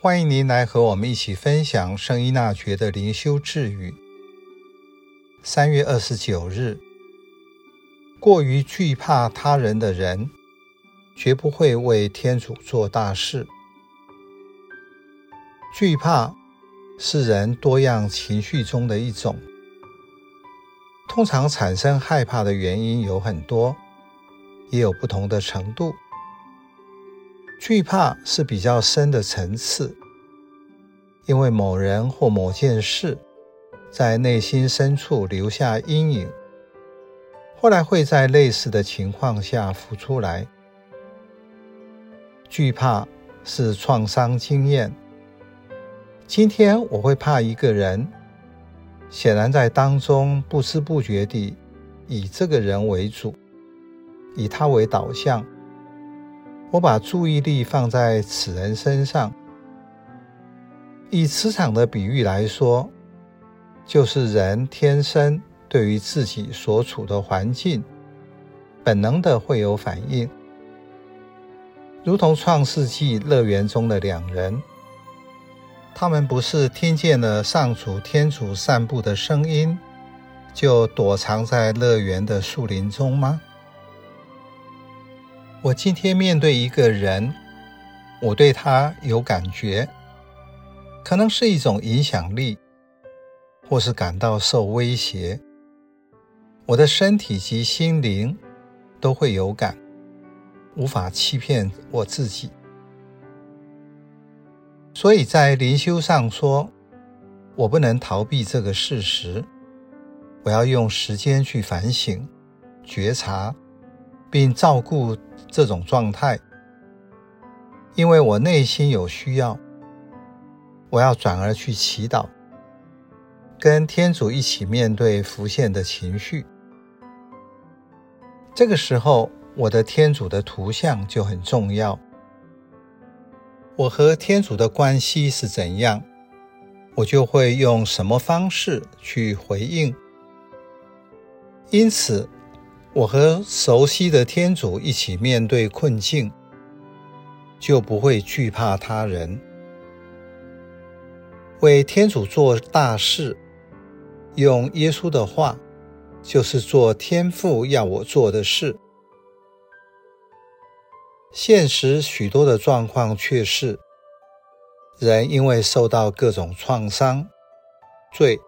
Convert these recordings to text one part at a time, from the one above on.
欢迎您来和我们一起分享圣依纳爵的灵修智语。三月二十九日，过于惧怕他人的人，绝不会为天主做大事。惧怕是人多样情绪中的一种，通常产生害怕的原因有很多，也有不同的程度。惧怕是比较深的层次，因为某人或某件事在内心深处留下阴影，后来会在类似的情况下浮出来。惧怕是创伤经验。今天我会怕一个人，显然在当中不知不觉地以这个人为主，以他为导向。我把注意力放在此人身上。以磁场的比喻来说，就是人天生对于自己所处的环境，本能的会有反应，如同创世纪乐园中的两人，他们不是听见了上主天主散步的声音，就躲藏在乐园的树林中吗？我今天面对一个人，我对他有感觉，可能是一种影响力，或是感到受威胁。我的身体及心灵都会有感，无法欺骗我自己。所以在灵修上说，我不能逃避这个事实，我要用时间去反省、觉察。并照顾这种状态，因为我内心有需要，我要转而去祈祷，跟天主一起面对浮现的情绪。这个时候，我的天主的图像就很重要。我和天主的关系是怎样，我就会用什么方式去回应。因此，我和熟悉的天主一起面对困境，就不会惧怕他人。为天主做大事，用耶稣的话，就是做天父要我做的事。现实许多的状况却是，人因为受到各种创伤、罪，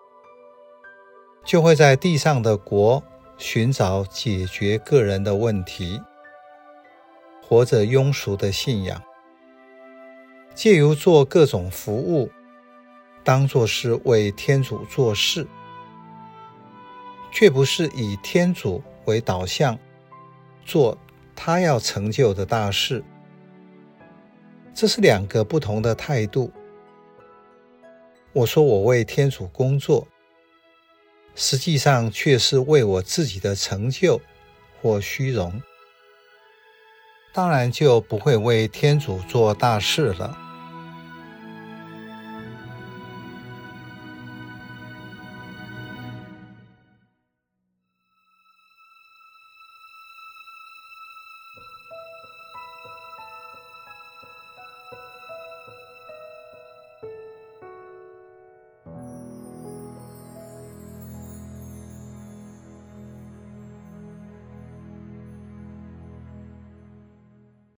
就会在地上的国。寻找解决个人的问题，活着庸俗的信仰，借由做各种服务，当作是为天主做事，却不是以天主为导向，做他要成就的大事。这是两个不同的态度。我说我为天主工作。实际上却是为我自己的成就或虚荣，当然就不会为天主做大事了。